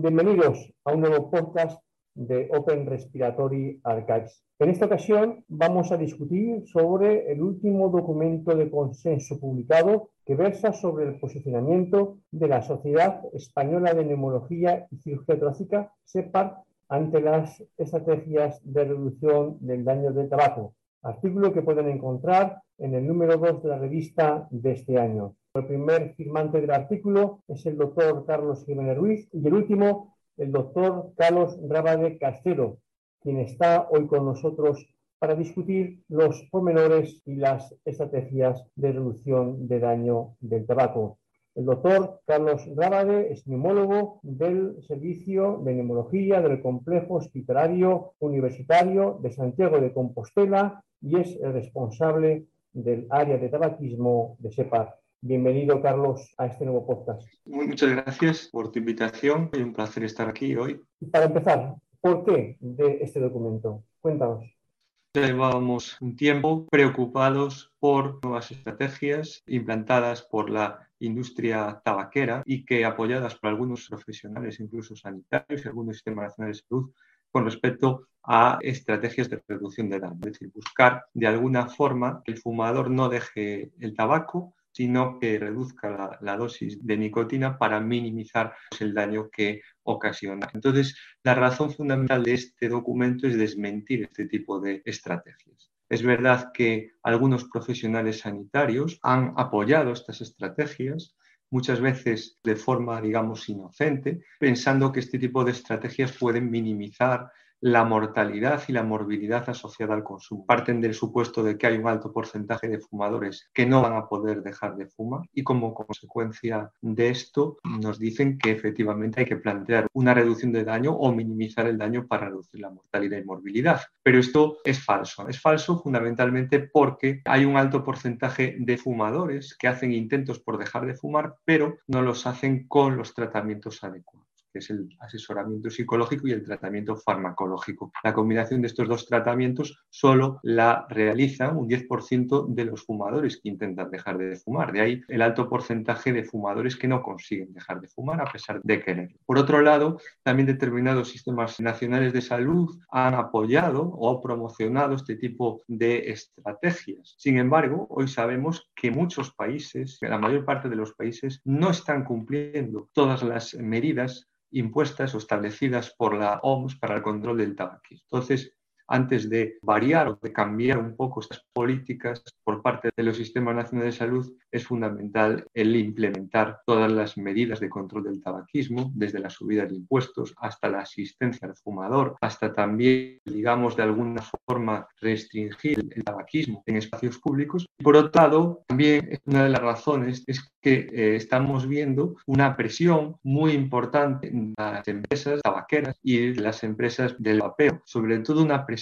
Bienvenidos a un nuevo podcast de Open Respiratory Archives. En esta ocasión vamos a discutir sobre el último documento de consenso publicado que versa sobre el posicionamiento de la Sociedad Española de Neumología y Cirugía Torácica, SEPAR, ante las estrategias de reducción del daño del tabaco. Artículo que pueden encontrar en el número 2 de la revista de este año. El primer firmante del artículo es el doctor Carlos Jiménez Ruiz y el último, el doctor Carlos Rabade Castelo, quien está hoy con nosotros para discutir los pormenores y las estrategias de reducción de daño del tabaco. El doctor Carlos Rabade es neumólogo del Servicio de Neumología del Complejo Hospitalario Universitario de Santiago de Compostela y es el responsable del área de tabaquismo de SEPAR. Bienvenido, Carlos, a este nuevo podcast. Muchas gracias por tu invitación. Es un placer estar aquí hoy. Para empezar, ¿por qué de este documento? Cuéntanos. Llevábamos un tiempo preocupados por nuevas estrategias implantadas por la industria tabaquera y que apoyadas por algunos profesionales, incluso sanitarios y algunos sistemas nacionales de salud, con respecto a estrategias de reducción de daño. Es decir, buscar de alguna forma que el fumador no deje el tabaco, sino que reduzca la, dosis de nicotina para minimizar el daño que ocasiona. Entonces, la razón fundamental de este documento es desmentir este tipo de estrategias. Es verdad que algunos profesionales sanitarios han apoyado estas estrategias, muchas veces de forma, digamos, inocente, pensando que este tipo de estrategias pueden minimizar la mortalidad y la morbilidad asociada al consumo. Parten del supuesto de que hay un alto porcentaje de fumadores que no van a poder dejar de fumar y como consecuencia de esto nos dicen que efectivamente hay que plantear una reducción de daño o minimizar el daño para reducir la mortalidad y morbilidad. Pero esto es falso. Es falso fundamentalmente porque hay un alto porcentaje de fumadores que hacen intentos por dejar de fumar, pero no los hacen con los tratamientos adecuados que es el asesoramiento psicológico y el tratamiento farmacológico. La combinación de estos dos tratamientos solo la realizan un 10% de los fumadores que intentan dejar de fumar. De ahí el alto porcentaje de fumadores que no consiguen dejar de fumar a pesar de querer. Por otro lado, también determinados sistemas nacionales de salud han apoyado o promocionado este tipo de estrategias. Sin embargo, hoy sabemos que muchos países, la mayor parte de los países, no están cumpliendo todas las medidas impuestas o establecidas por la OMS para el control del tabaquismo. Entonces, antes de variar o de cambiar un poco estas políticas por parte de los sistemas nacionales de salud, es fundamental el implementar todas las medidas de control del tabaquismo, desde la subida de impuestos hasta la asistencia al fumador, hasta también, digamos, de alguna forma restringir el tabaquismo en espacios públicos. Por otro lado, también una de las razones es que eh, estamos viendo una presión muy importante en las empresas tabaqueras y las empresas del vapeo, sobre todo una presión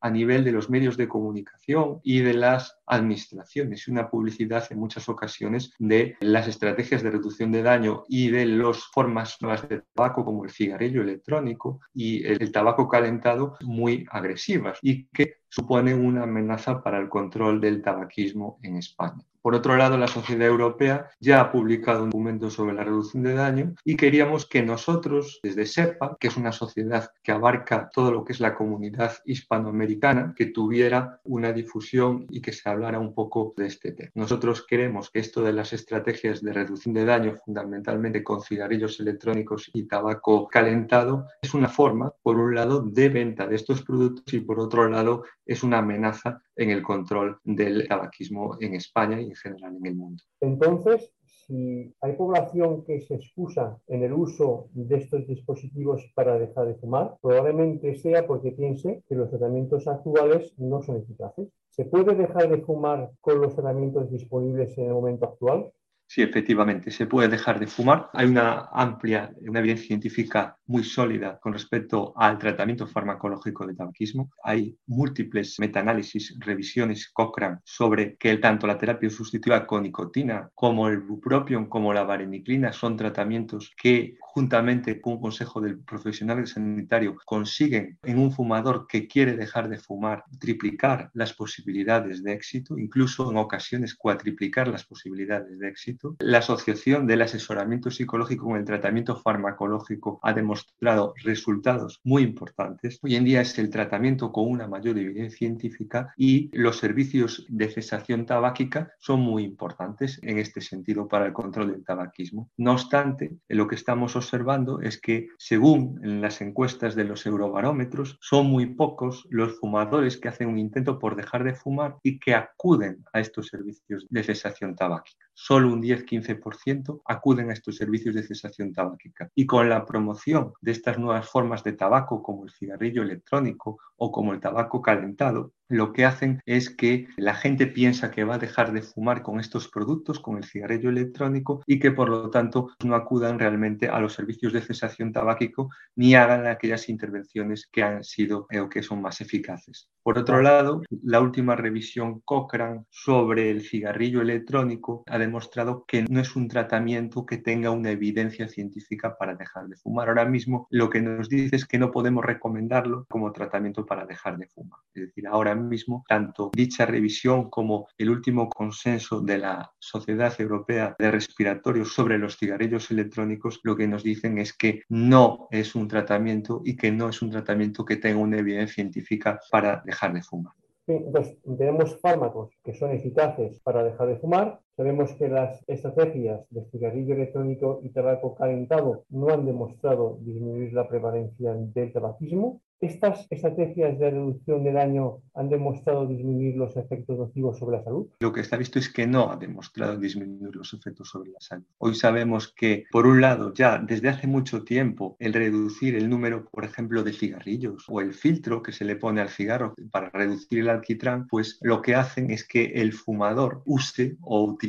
a nivel de los medios de comunicación y de las administraciones. Una publicidad en muchas ocasiones de las estrategias de reducción de daño y de las formas nuevas de tabaco como el cigarrillo electrónico y el tabaco calentado muy agresivas y que suponen una amenaza para el control del tabaquismo en España. Por otro lado, la Sociedad Europea ya ha publicado un documento sobre la reducción de daño y queríamos que nosotros, desde SEPA, que es una sociedad que abarca todo lo que es la comunidad hispanoamericana, que tuviera una difusión y que se hablara un poco de este tema. Nosotros queremos que esto de las estrategias de reducción de daño, fundamentalmente con cigarrillos electrónicos y tabaco calentado, es una forma, por un lado, de venta de estos productos y por otro lado, es una amenaza en el control del tabaquismo en España y en general en el mundo. Entonces, si hay población que se excusa en el uso de estos dispositivos para dejar de fumar, probablemente sea porque piense que los tratamientos actuales no son eficaces. ¿Se puede dejar de fumar con los tratamientos disponibles en el momento actual? Sí, efectivamente, se puede dejar de fumar. Hay una amplia, una evidencia científica muy sólida con respecto al tratamiento farmacológico de tabaquismo. Hay múltiples metaanálisis, revisiones Cochrane sobre que tanto la terapia sustitutiva con nicotina como el bupropion como la vareniclina son tratamientos que juntamente con un consejo del profesional sanitario consiguen en un fumador que quiere dejar de fumar triplicar las posibilidades de éxito, incluso en ocasiones cuatriplicar las posibilidades de éxito éxito. La asociación del asesoramiento psicológico con el tratamiento farmacológico ha demostrado resultados muy importantes. Hoy en día es el tratamiento con una mayor evidencia científica y los servicios de cesación tabáquica son muy importantes en este sentido para el control del tabaquismo. No obstante, lo que estamos observando es que según las encuestas de los eurobarómetros, son muy pocos los fumadores que hacen un intento por dejar de fumar y que acuden a estos servicios de cesación tabáquica. Solo un 10-15% acuden a estos servicios de cesación tabáquica. Y con la promoción de estas nuevas formas de tabaco como el cigarrillo electrónico o como el tabaco calentado, lo que hacen es que la gente piensa que va a dejar de fumar con estos productos, con el cigarrillo electrónico, y que por lo tanto no acudan realmente a los servicios de cesación tabáquico ni hagan aquellas intervenciones que han sido eh, o que son más eficaces. Por otro lado, la última revisión Cochrane sobre el cigarrillo electrónico ha demostrado que no es un tratamiento que tenga una evidencia científica para dejar de fumar. Ahora mismo lo que nos dice es que no podemos recomendarlo como tratamiento para dejar de fumar. Es decir, ahora mismo, tanto dicha revisión como el último consenso de la Sociedad Europea de Respiratorios sobre los cigarrillos electrónicos, lo que nos dicen es que no es un tratamiento y que no es un tratamiento que tenga una evidencia científica para dejar de fumar. Entonces, tenemos fármacos que son eficaces para dejar de fumar. Sabemos que las estrategias de cigarrillo electrónico y tabaco calentado no han demostrado disminuir la prevalencia del tabaquismo. ¿Estas estrategias de reducción de daño han demostrado disminuir los efectos nocivos sobre la salud? Lo que está visto es que no ha demostrado disminuir los efectos sobre la salud. Hoy sabemos que, por un lado, ya desde hace mucho tiempo, el reducir el número, por ejemplo, de cigarrillos o el filtro que se le pone al cigarro para reducir el alquitrán, pues lo que hacen es que el fumador use o utilice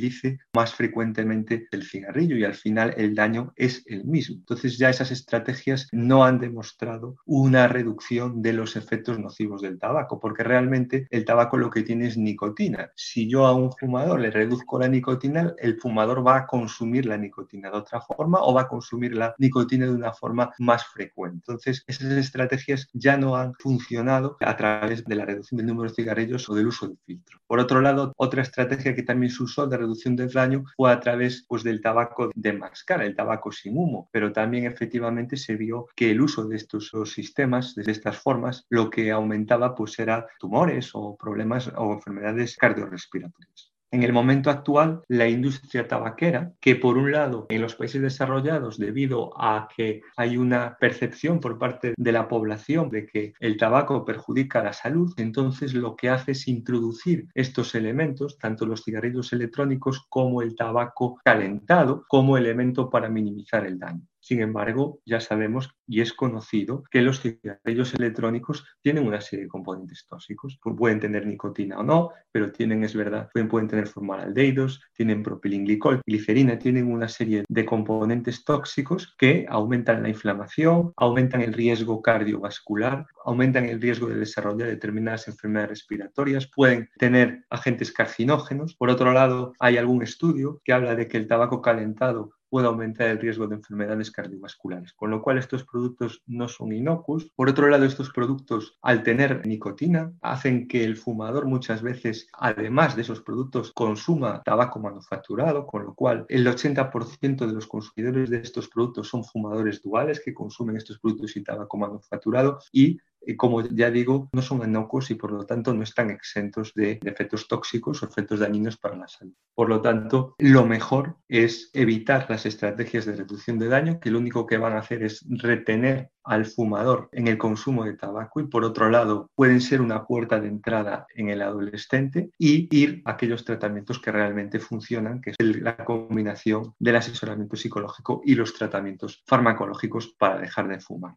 más frecuentemente el cigarrillo y al final el daño es el mismo. Entonces ya esas estrategias no han demostrado una reducción de los efectos nocivos del tabaco, porque realmente el tabaco lo que tiene es nicotina. Si yo a un fumador le reduzco la nicotina, el fumador va a consumir la nicotina de otra forma o va a consumir la nicotina de una forma más frecuente. Entonces, esas estrategias ya no han funcionado a través de la reducción del número de cigarrillos o del uso del filtro. Por otro lado, otra estrategia que también se usó de reducción del daño fue a través pues, del tabaco de mascar, el tabaco sin humo, pero también efectivamente se vio que el uso de estos sistemas, de estas formas, lo que aumentaba pues era tumores o problemas o enfermedades cardiorrespiratorias. En el momento actual, la industria tabaquera, que por un lado en los países desarrollados, debido a que hay una percepción por parte de la población de que el tabaco perjudica la salud, entonces lo que hace es introducir estos elementos, tanto los cigarrillos electrónicos como el tabaco calentado, como elemento para minimizar el daño. Sin embargo, ya sabemos y es conocido que los cigarrillos electrónicos tienen una serie de componentes tóxicos. Pueden tener nicotina o no, pero tienen, es verdad, pueden, pueden tener formaldehídos, tienen propilenglicol, glicerina, tienen una serie de componentes tóxicos que aumentan la inflamación, aumentan el riesgo cardiovascular, aumentan el riesgo de desarrollar determinadas enfermedades respiratorias, pueden tener agentes carcinógenos. Por otro lado, hay algún estudio que habla de que el tabaco calentado puede aumentar el riesgo de enfermedades cardiovasculares, con lo cual estos productos no son inocuos. Por otro lado, estos productos, al tener nicotina, hacen que el fumador muchas veces, además de esos productos, consuma tabaco manufacturado, con lo cual el 80% de los consumidores de estos productos son fumadores duales que consumen estos productos y tabaco manufacturado y como ya digo, no son inocuos y por lo tanto no están exentos de, efectos tóxicos o efectos dañinos para la salud. Por lo tanto, lo mejor es evitar las estrategias de reducción de daño, que lo único que van a hacer es retener al fumador en el consumo de tabaco y por otro lado pueden ser una puerta de entrada en el adolescente y ir a aquellos tratamientos que realmente funcionan, que es la combinación del asesoramiento psicológico y los tratamientos farmacológicos para dejar de fumar.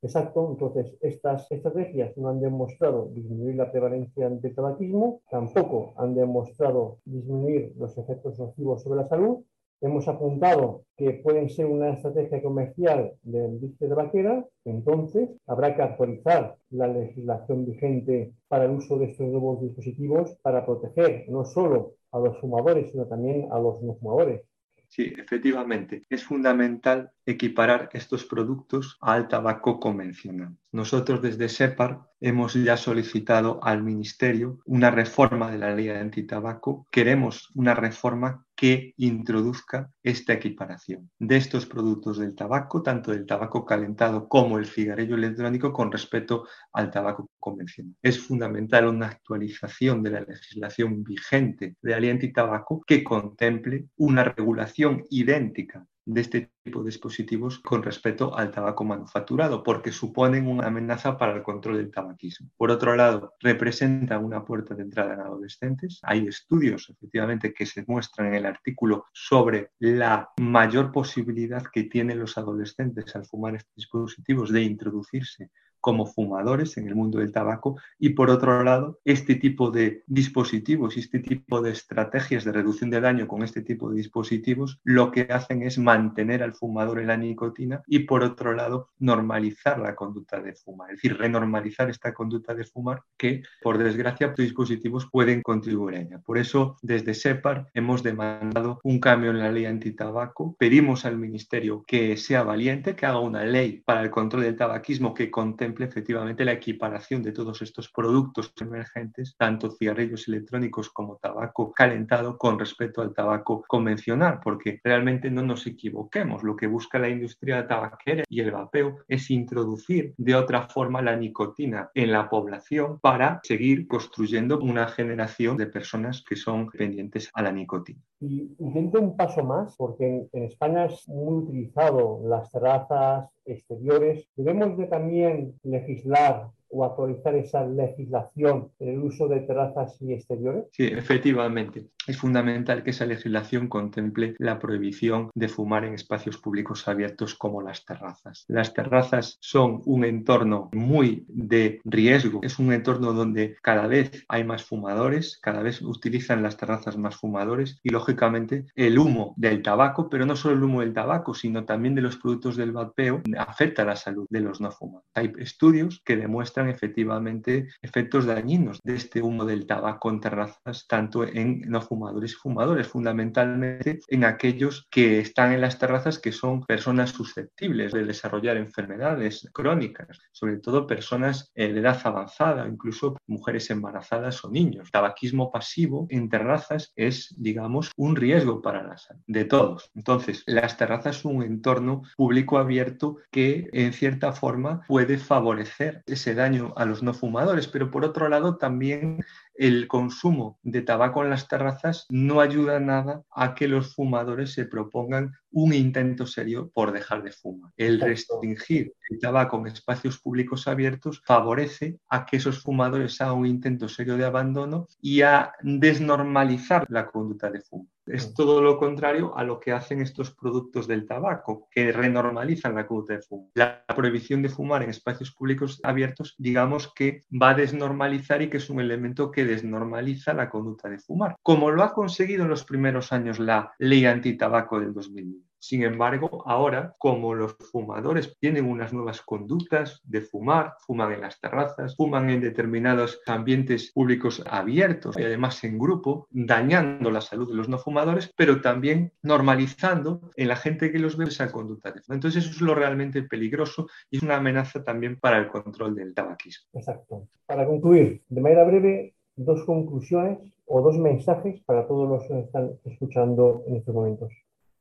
Exacto, entonces estas estrategias no han demostrado disminuir la prevalencia del tabaquismo, tampoco han demostrado disminuir los efectos nocivos sobre la salud. Hemos apuntado que pueden ser una estrategia comercial de industria tabaquera, entonces habrá que actualizar la legislación vigente para el uso de estos nuevos dispositivos para proteger no solo a los fumadores, sino también a los no fumadores. Sí, efectivamente, es fundamental equiparar estos productos al tabaco convencional. Nosotros desde SEPAR hemos ya solicitado al Ministerio una reforma de la ley antitabaco. Queremos una reforma que introduzca esta equiparación de estos productos del tabaco, tanto del tabaco calentado como el cigarrillo electrónico, con respecto al tabaco convencional. Es fundamental una actualización de la legislación vigente de aliento y tabaco que contemple una regulación idéntica de este tipo de dispositivos con respecto al tabaco manufacturado, porque suponen una amenaza para el control del tabaquismo. Por otro lado, representan una puerta de entrada en adolescentes. Hay estudios, efectivamente, que se muestran en el artículo sobre la mayor posibilidad que tienen los adolescentes al fumar estos dispositivos de introducirse como fumadores en el mundo del tabaco. Y por otro lado este tipo de dispositivos y este tipo de estrategias de reducción de daño con este tipo de dispositivos lo que hacen es mantener al fumador en la nicotina y por otro lado normalizar la conducta de fumar, es decir, renormalizar esta conducta de fumar que por desgracia estos dispositivos pueden contribuir a ella. Por eso desde SEPAR hemos demandado un cambio en la ley antitabaco, pedimos al Ministerio que sea valiente, que haga una ley para el control del tabaquismo que contemple efectivamente la equiparación de todos estos productos emergentes, tanto cigarrillos electrónicos como tabaco calentado con respecto al tabaco convencional, porque realmente no nos equivoquemos, lo que busca la industria tabaquera y el vapeo es introducir de otra forma la nicotina en la población para seguir construyendo una generación de personas que son pendientes a la nicotina. Y intento un paso más, porque en, España es muy utilizado las terrazas exteriores. Debemos de también legislar o actualizar esa legislación en el uso de terrazas y exteriores? Sí, efectivamente. Es fundamental que esa legislación contemple la prohibición de fumar en espacios públicos abiertos como las terrazas. Las terrazas son un entorno muy de riesgo, es un entorno donde cada vez hay más fumadores, cada vez utilizan las terrazas más fumadores y lógicamente el humo del tabaco, pero no solo el humo del tabaco, sino también de los productos del vapeo, afecta a la salud de los no fumadores. Hay estudios que demuestran efectivamente efectos dañinos de este humo del tabaco en terrazas, tanto en no fumadores y fumadores, fundamentalmente en aquellos que están en las terrazas que son personas susceptibles de desarrollar enfermedades crónicas, sobre todo personas de edad avanzada, incluso mujeres embarazadas o niños. Tabaquismo pasivo en terrazas es, digamos, un riesgo para la salud de todos. Entonces, las terrazas son un entorno público abierto que, en cierta forma, puede favorecer ese daño a los no fumadores, pero por otro lado también el consumo de tabaco en las terrazas no ayuda nada a que los fumadores se propongan un intento serio por dejar de fumar. El restringir el tabaco en espacios públicos abiertos favorece a que esos fumadores hagan un intento serio de abandono y a desnormalizar la conducta de fumo. Es todo lo contrario a lo que hacen estos productos del tabaco, que renormalizan la conducta de fumo. La prohibición de fumar en espacios públicos abiertos, digamos que va a desnormalizar y que es un elemento que desnormaliza la conducta de fumar, como lo ha conseguido en los primeros años la ley antitabaco del 2001. Sin embargo, ahora, como los fumadores tienen unas nuevas conductas de fumar, fuman en las terrazas, fuman en determinados ambientes públicos abiertos y además en grupo, dañando la salud de los no fumadores, pero también normalizando en la gente que los ve esa conducta de fumar. Entonces, eso es lo realmente peligroso y es una amenaza también para el control del tabaquismo. Exacto. Para concluir, de manera breve, dos conclusiones o dos mensajes para todos los que están escuchando en estos momentos.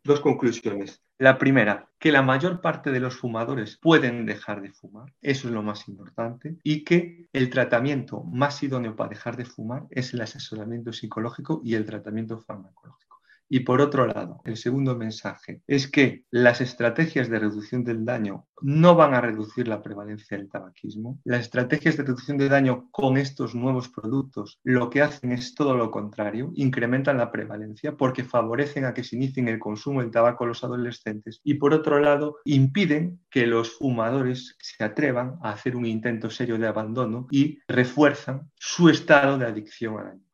Dos conclusiones. La primera, que la mayor parte de los fumadores pueden dejar de fumar, eso es lo más importante, y que el tratamiento más idóneo para dejar de fumar es el asesoramiento psicológico y el tratamiento farmacológico. Y por otro lado, el segundo mensaje es que las estrategias de reducción del daño no van a reducir la prevalencia del tabaquismo. Las estrategias de reducción de daño con estos nuevos productos lo que hacen es todo lo contrario, incrementan la prevalencia porque favorecen a que se inicien el consumo del tabaco a los adolescentes y por otro lado impiden que los fumadores se atrevan a hacer un intento serio de abandono y refuerzan su estado de adicción al daño.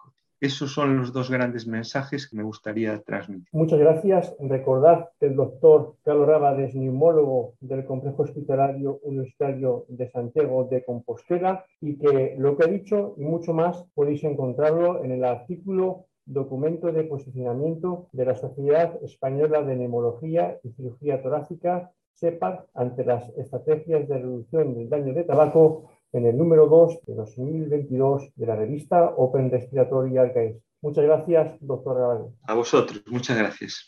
Esos son los dos grandes mensajes que me gustaría transmitir. Muchas gracias. Recordad que el doctor Carlos Raba es neumólogo del Complejo Hospitalario Universitario de Santiago de Compostela y que lo que ha dicho y mucho más podéis encontrarlo en el artículo Documento de posicionamiento de la Sociedad Española de Neumología y Cirugía Torácica, SEPAR, ante las estrategias de reducción del daño de tabaco en el número 2 de 2022 de la revista Open Respiratory Archives. Muchas gracias, doctor A vosotros, muchas gracias.